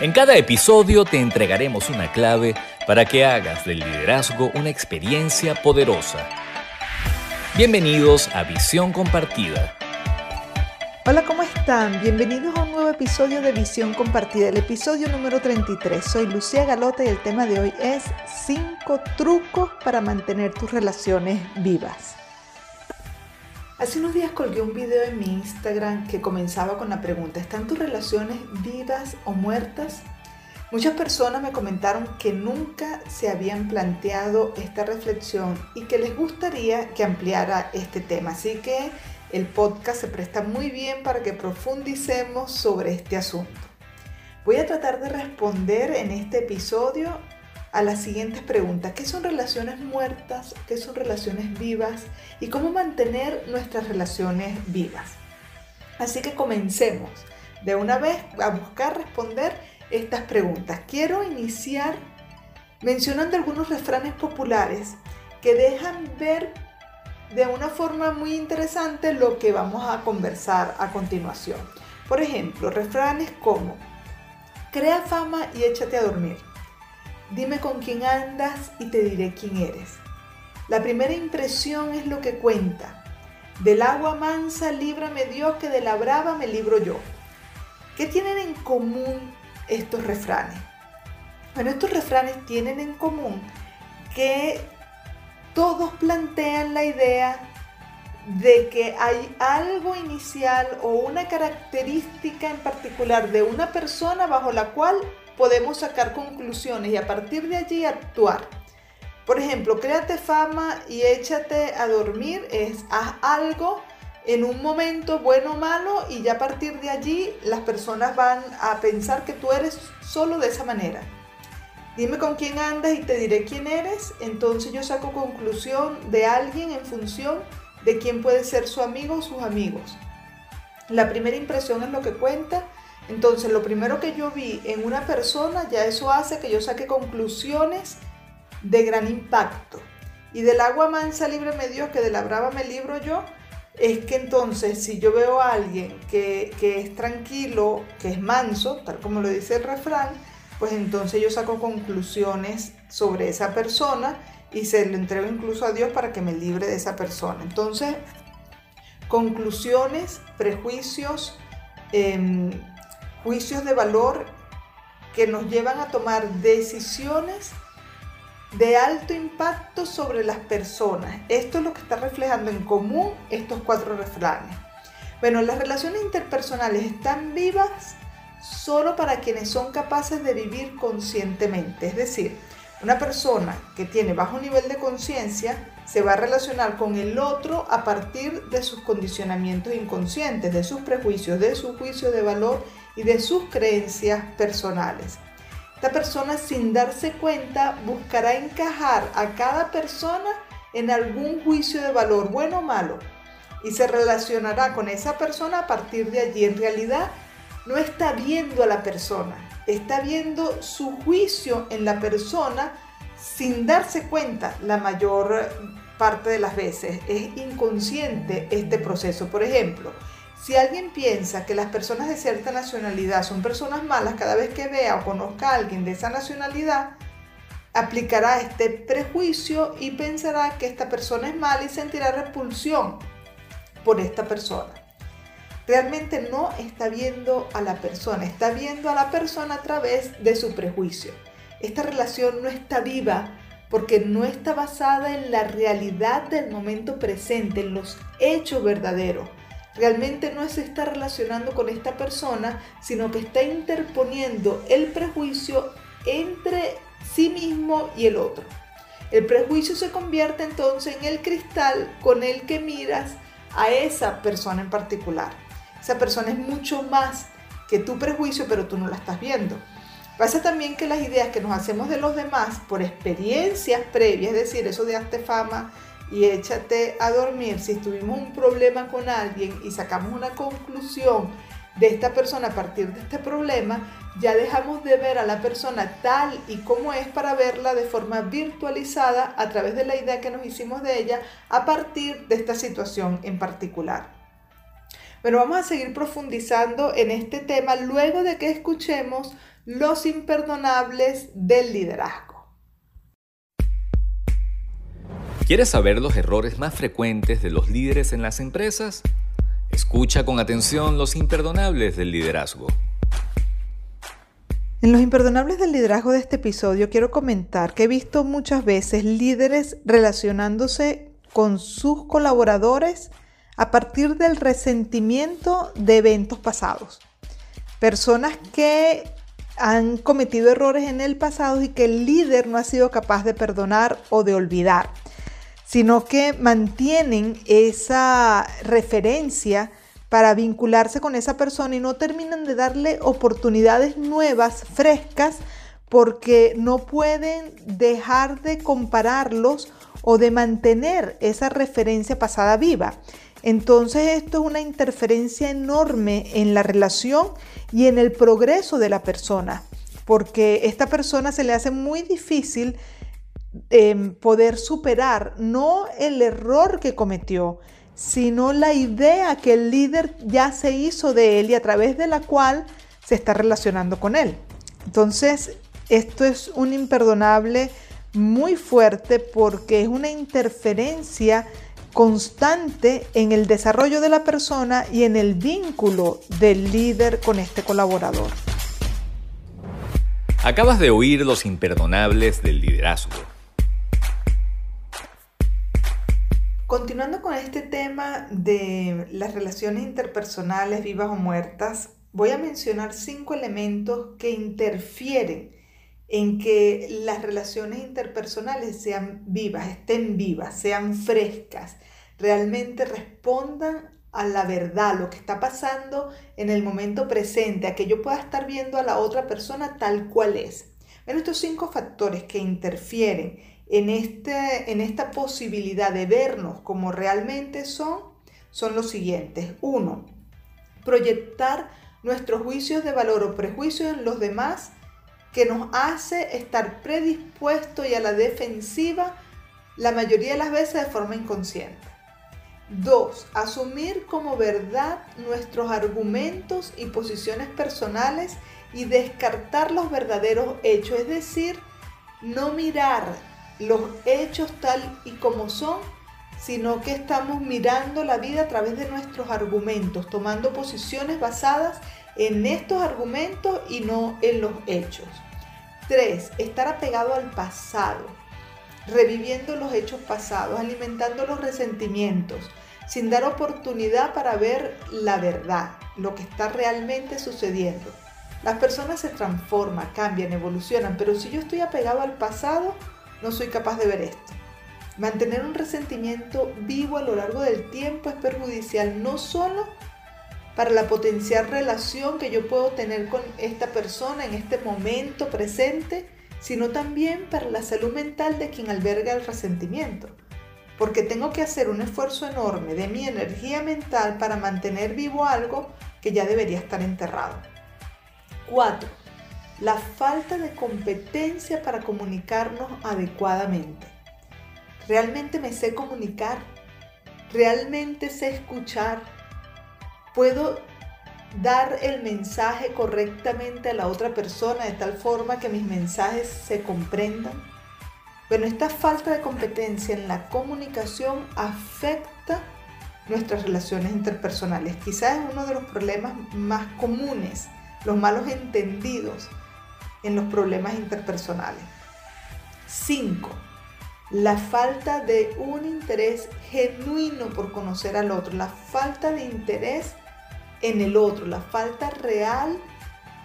En cada episodio te entregaremos una clave para que hagas del liderazgo una experiencia poderosa. Bienvenidos a Visión Compartida. Hola, ¿cómo están? Bienvenidos a un nuevo episodio de Visión Compartida, el episodio número 33. Soy Lucía Galota y el tema de hoy es 5 trucos para mantener tus relaciones vivas. Hace unos días colgué un video en mi Instagram que comenzaba con la pregunta, ¿están tus relaciones vivas o muertas? Muchas personas me comentaron que nunca se habían planteado esta reflexión y que les gustaría que ampliara este tema. Así que el podcast se presta muy bien para que profundicemos sobre este asunto. Voy a tratar de responder en este episodio a las siguientes preguntas. ¿Qué son relaciones muertas? ¿Qué son relaciones vivas? ¿Y cómo mantener nuestras relaciones vivas? Así que comencemos de una vez a buscar responder estas preguntas. Quiero iniciar mencionando algunos refranes populares que dejan ver de una forma muy interesante lo que vamos a conversar a continuación. Por ejemplo, refranes como, crea fama y échate a dormir. Dime con quién andas y te diré quién eres. La primera impresión es lo que cuenta. Del agua mansa líbrame Dios, que de la brava me libro yo. ¿Qué tienen en común estos refranes? Bueno, estos refranes tienen en común que todos plantean la idea de que hay algo inicial o una característica en particular de una persona bajo la cual podemos sacar conclusiones y a partir de allí actuar. Por ejemplo, créate fama y échate a dormir, es haz algo en un momento bueno o malo y ya a partir de allí las personas van a pensar que tú eres solo de esa manera. Dime con quién andas y te diré quién eres, entonces yo saco conclusión de alguien en función de quién puede ser su amigo o sus amigos. La primera impresión es lo que cuenta entonces, lo primero que yo vi en una persona, ya eso hace que yo saque conclusiones de gran impacto. Y del agua mansa libre me dio, que de la brava me libro yo, es que entonces si yo veo a alguien que, que es tranquilo, que es manso, tal como lo dice el refrán, pues entonces yo saco conclusiones sobre esa persona y se lo entrego incluso a Dios para que me libre de esa persona. Entonces, conclusiones, prejuicios, eh, juicios de valor que nos llevan a tomar decisiones de alto impacto sobre las personas. Esto es lo que está reflejando en común estos cuatro refranes. Bueno, las relaciones interpersonales están vivas solo para quienes son capaces de vivir conscientemente. Es decir, una persona que tiene bajo nivel de conciencia se va a relacionar con el otro a partir de sus condicionamientos inconscientes, de sus prejuicios, de su juicio de valor y de sus creencias personales. Esta persona sin darse cuenta buscará encajar a cada persona en algún juicio de valor, bueno o malo, y se relacionará con esa persona a partir de allí. En realidad no está viendo a la persona, está viendo su juicio en la persona sin darse cuenta la mayor parte de las veces. Es inconsciente este proceso. Por ejemplo, si alguien piensa que las personas de cierta nacionalidad son personas malas, cada vez que vea o conozca a alguien de esa nacionalidad, aplicará este prejuicio y pensará que esta persona es mala y sentirá repulsión por esta persona. Realmente no está viendo a la persona, está viendo a la persona a través de su prejuicio. Esta relación no está viva porque no está basada en la realidad del momento presente, en los hechos verdaderos realmente no se está relacionando con esta persona, sino que está interponiendo el prejuicio entre sí mismo y el otro. El prejuicio se convierte entonces en el cristal con el que miras a esa persona en particular. Esa persona es mucho más que tu prejuicio, pero tú no la estás viendo. Pasa también que las ideas que nos hacemos de los demás por experiencias previas, es decir, eso de hazte fama, y échate a dormir. Si tuvimos un problema con alguien y sacamos una conclusión de esta persona a partir de este problema, ya dejamos de ver a la persona tal y como es para verla de forma virtualizada a través de la idea que nos hicimos de ella a partir de esta situación en particular. Bueno, vamos a seguir profundizando en este tema luego de que escuchemos los imperdonables del liderazgo. ¿Quieres saber los errores más frecuentes de los líderes en las empresas? Escucha con atención los imperdonables del liderazgo. En los imperdonables del liderazgo de este episodio quiero comentar que he visto muchas veces líderes relacionándose con sus colaboradores a partir del resentimiento de eventos pasados. Personas que han cometido errores en el pasado y que el líder no ha sido capaz de perdonar o de olvidar, sino que mantienen esa referencia para vincularse con esa persona y no terminan de darle oportunidades nuevas, frescas, porque no pueden dejar de compararlos o de mantener esa referencia pasada viva. Entonces esto es una interferencia enorme en la relación y en el progreso de la persona, porque esta persona se le hace muy difícil em, poder superar no el error que cometió, sino la idea que el líder ya se hizo de él y a través de la cual se está relacionando con él. Entonces, esto es un imperdonable muy fuerte porque es una interferencia constante en el desarrollo de la persona y en el vínculo del líder con este colaborador. Acabas de oír los imperdonables del liderazgo Continuando con este tema de las relaciones interpersonales vivas o muertas, voy a mencionar cinco elementos que interfieren en que las relaciones interpersonales sean vivas, estén vivas, sean frescas, realmente respondan a la verdad, lo que está pasando en el momento presente, a que yo pueda estar viendo a la otra persona tal cual es. Bueno, estos cinco factores que interfieren en, este, en esta posibilidad de vernos como realmente son, son los siguientes. Uno, proyectar nuestros juicios de valor o prejuicios en los demás que nos hace estar predispuestos y a la defensiva la mayoría de las veces de forma inconsciente. Dos, asumir como verdad nuestros argumentos y posiciones personales y descartar los verdaderos hechos, es decir, no mirar los hechos tal y como son, sino que estamos mirando la vida a través de nuestros argumentos, tomando posiciones basadas en estos argumentos y no en los hechos. 3. Estar apegado al pasado, reviviendo los hechos pasados, alimentando los resentimientos, sin dar oportunidad para ver la verdad, lo que está realmente sucediendo. Las personas se transforman, cambian, evolucionan, pero si yo estoy apegado al pasado, no soy capaz de ver esto. Mantener un resentimiento vivo a lo largo del tiempo es perjudicial no solo para la potencial relación que yo puedo tener con esta persona en este momento presente, sino también para la salud mental de quien alberga el resentimiento. Porque tengo que hacer un esfuerzo enorme de mi energía mental para mantener vivo algo que ya debería estar enterrado. 4 la falta de competencia para comunicarnos adecuadamente. ¿Realmente me sé comunicar? ¿Realmente sé escuchar? ¿Puedo dar el mensaje correctamente a la otra persona de tal forma que mis mensajes se comprendan? Bueno, esta falta de competencia en la comunicación afecta nuestras relaciones interpersonales. Quizás es uno de los problemas más comunes, los malos entendidos en los problemas interpersonales. 5. La falta de un interés genuino por conocer al otro, la falta de interés en el otro, la falta real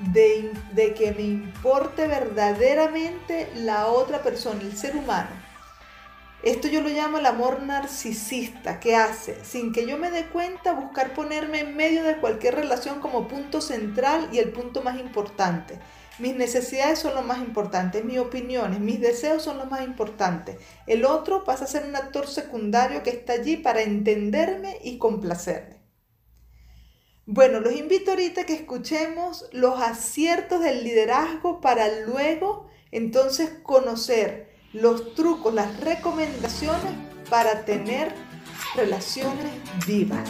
de, de, que me importe verdaderamente la otra persona, el ser humano. Esto yo lo llamo el amor narcisista, que hace, sin que yo me dé cuenta, buscar ponerme en medio de cualquier relación como punto central y el punto más importante. Mis necesidades son lo más importante, mis opiniones, mis deseos son lo más importante. El otro pasa a ser un actor secundario que está allí para entenderme y complacerme. Bueno, los invito ahorita a que escuchemos los aciertos del liderazgo para luego entonces conocer los trucos, las recomendaciones para tener relaciones vivas.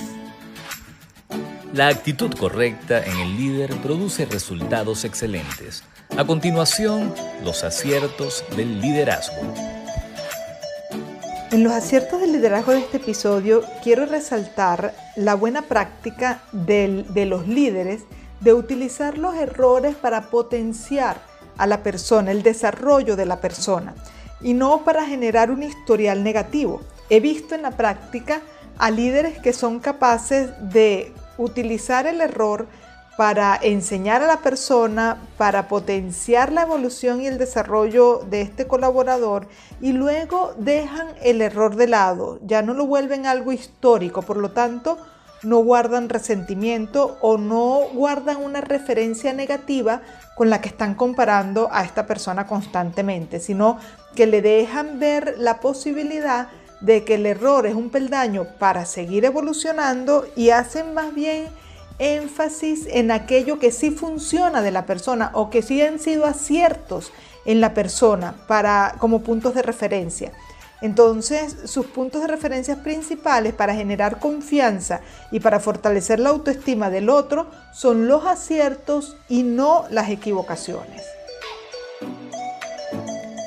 La actitud correcta en el líder produce resultados excelentes. A continuación, los aciertos del liderazgo. En los aciertos del liderazgo de este episodio quiero resaltar la buena práctica de los líderes de utilizar los errores para potenciar a la persona, el desarrollo de la persona y no para generar un historial negativo. He visto en la práctica a líderes que son capaces de utilizar el error para enseñar a la persona, para potenciar la evolución y el desarrollo de este colaborador y luego dejan el error de lado, ya no lo vuelven algo histórico, por lo tanto no guardan resentimiento o no guardan una referencia negativa con la que están comparando a esta persona constantemente, sino que le dejan ver la posibilidad de que el error es un peldaño para seguir evolucionando y hacen más bien énfasis en aquello que sí funciona de la persona o que sí han sido aciertos en la persona para, como puntos de referencia. Entonces, sus puntos de referencia principales para generar confianza y para fortalecer la autoestima del otro son los aciertos y no las equivocaciones.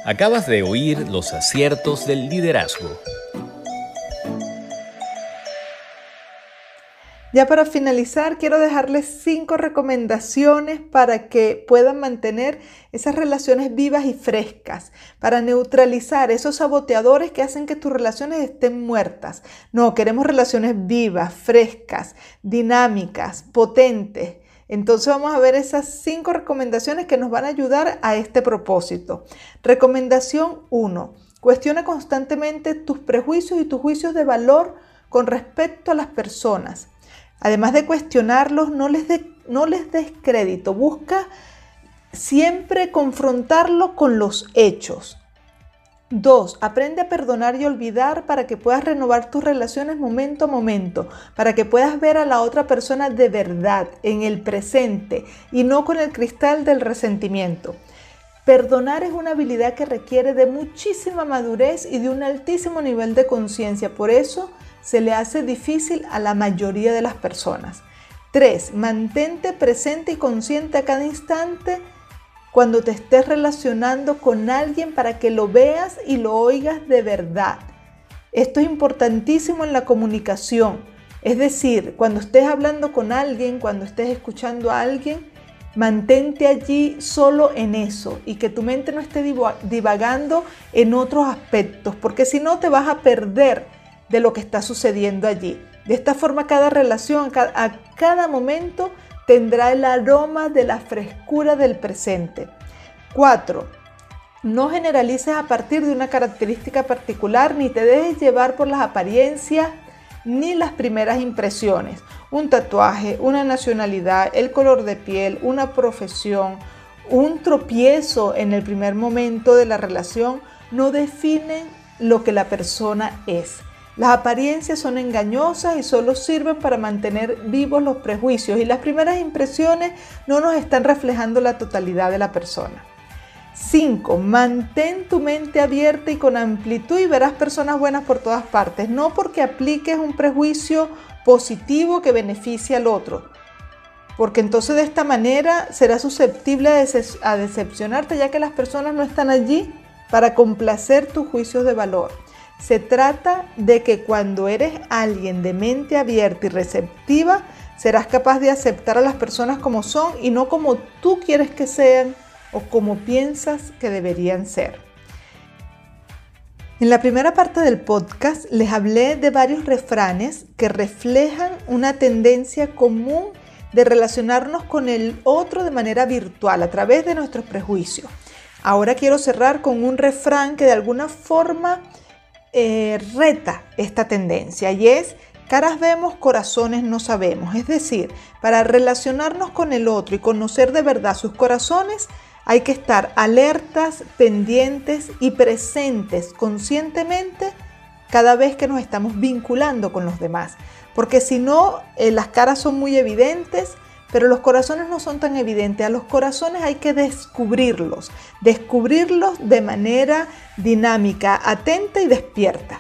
Acabas de oír los aciertos del liderazgo Ya para finalizar, quiero dejarles cinco recomendaciones para que puedan mantener esas relaciones vivas y frescas, para neutralizar esos saboteadores que hacen que tus relaciones estén muertas. No, queremos relaciones vivas, frescas, dinámicas, potentes. Entonces vamos a ver esas cinco recomendaciones que nos van a ayudar a este propósito. Recomendación 1. Cuestiona constantemente tus prejuicios y tus juicios de valor con respecto a las personas. Además de cuestionarlos, no les, no les des crédito. Busca siempre confrontarlo con los hechos. 2. Aprende a perdonar y olvidar para que puedas renovar tus relaciones momento a momento, para que puedas ver a la otra persona de verdad, en el presente, y no con el cristal del resentimiento. Perdonar es una habilidad que requiere de muchísima madurez y de un altísimo nivel de conciencia. Por eso, se le hace difícil a la mayoría de las personas. 3. Mantente presente y consciente a cada instante cuando te estés relacionando con alguien para que lo veas y lo oigas de verdad. Esto es importantísimo en la comunicación. Es decir, cuando estés hablando con alguien, cuando estés escuchando a alguien, mantente allí solo en eso y que tu mente no esté divagando en otros aspectos, porque si no te vas a perder de lo que está sucediendo allí. De esta forma cada relación, a cada momento tendrá el aroma de la frescura del presente. 4. No generalices a partir de una característica particular ni te dejes llevar por las apariencias ni las primeras impresiones. Un tatuaje, una nacionalidad, el color de piel, una profesión, un tropiezo en el primer momento de la relación no definen lo que la persona es. Las apariencias son engañosas y solo sirven para mantener vivos los prejuicios y las primeras impresiones no nos están reflejando la totalidad de la persona. 5. Mantén tu mente abierta y con amplitud y verás personas buenas por todas partes, no porque apliques un prejuicio positivo que beneficie al otro, porque entonces de esta manera serás susceptible a, decepcionarte ya que las personas no están allí para complacer tus juicios de valor. Se trata de que cuando eres alguien de mente abierta y receptiva, serás capaz de aceptar a las personas como son y no como tú quieres que sean o como piensas que deberían ser. En la primera parte del podcast les hablé de varios refranes que reflejan una tendencia común de relacionarnos con el otro de manera virtual a través de nuestros prejuicios. Ahora quiero cerrar con un refrán que de alguna forma eh, reta esta tendencia y es caras vemos, corazones no sabemos. Es decir, para relacionarnos con el otro y conocer de verdad sus corazones, hay que estar alertas, pendientes y presentes conscientemente cada vez que nos estamos vinculando con los demás. Porque si no, eh, las caras son muy evidentes, pero los corazones no son tan evidentes. A los corazones hay que descubrirlos, descubrirlos de manera dinámica, atenta y despierta.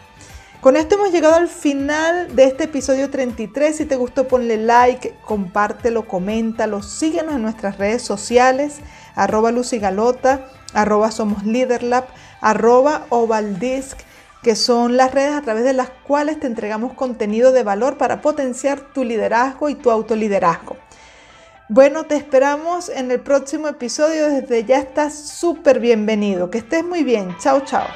Con esto hemos llegado al final de este episodio 33. Si te gustó, ponle like, compártelo, coméntalo, síguenos en nuestras redes sociales, arroba lucigalota, arroba somos arroba ovaldisc, que son las redes a través de las cuales te entregamos contenido de valor para potenciar tu liderazgo y tu autoliderazgo. Bueno, te esperamos en el próximo episodio. Desde ya estás súper bienvenido. Que estés muy bien. Chao, chao.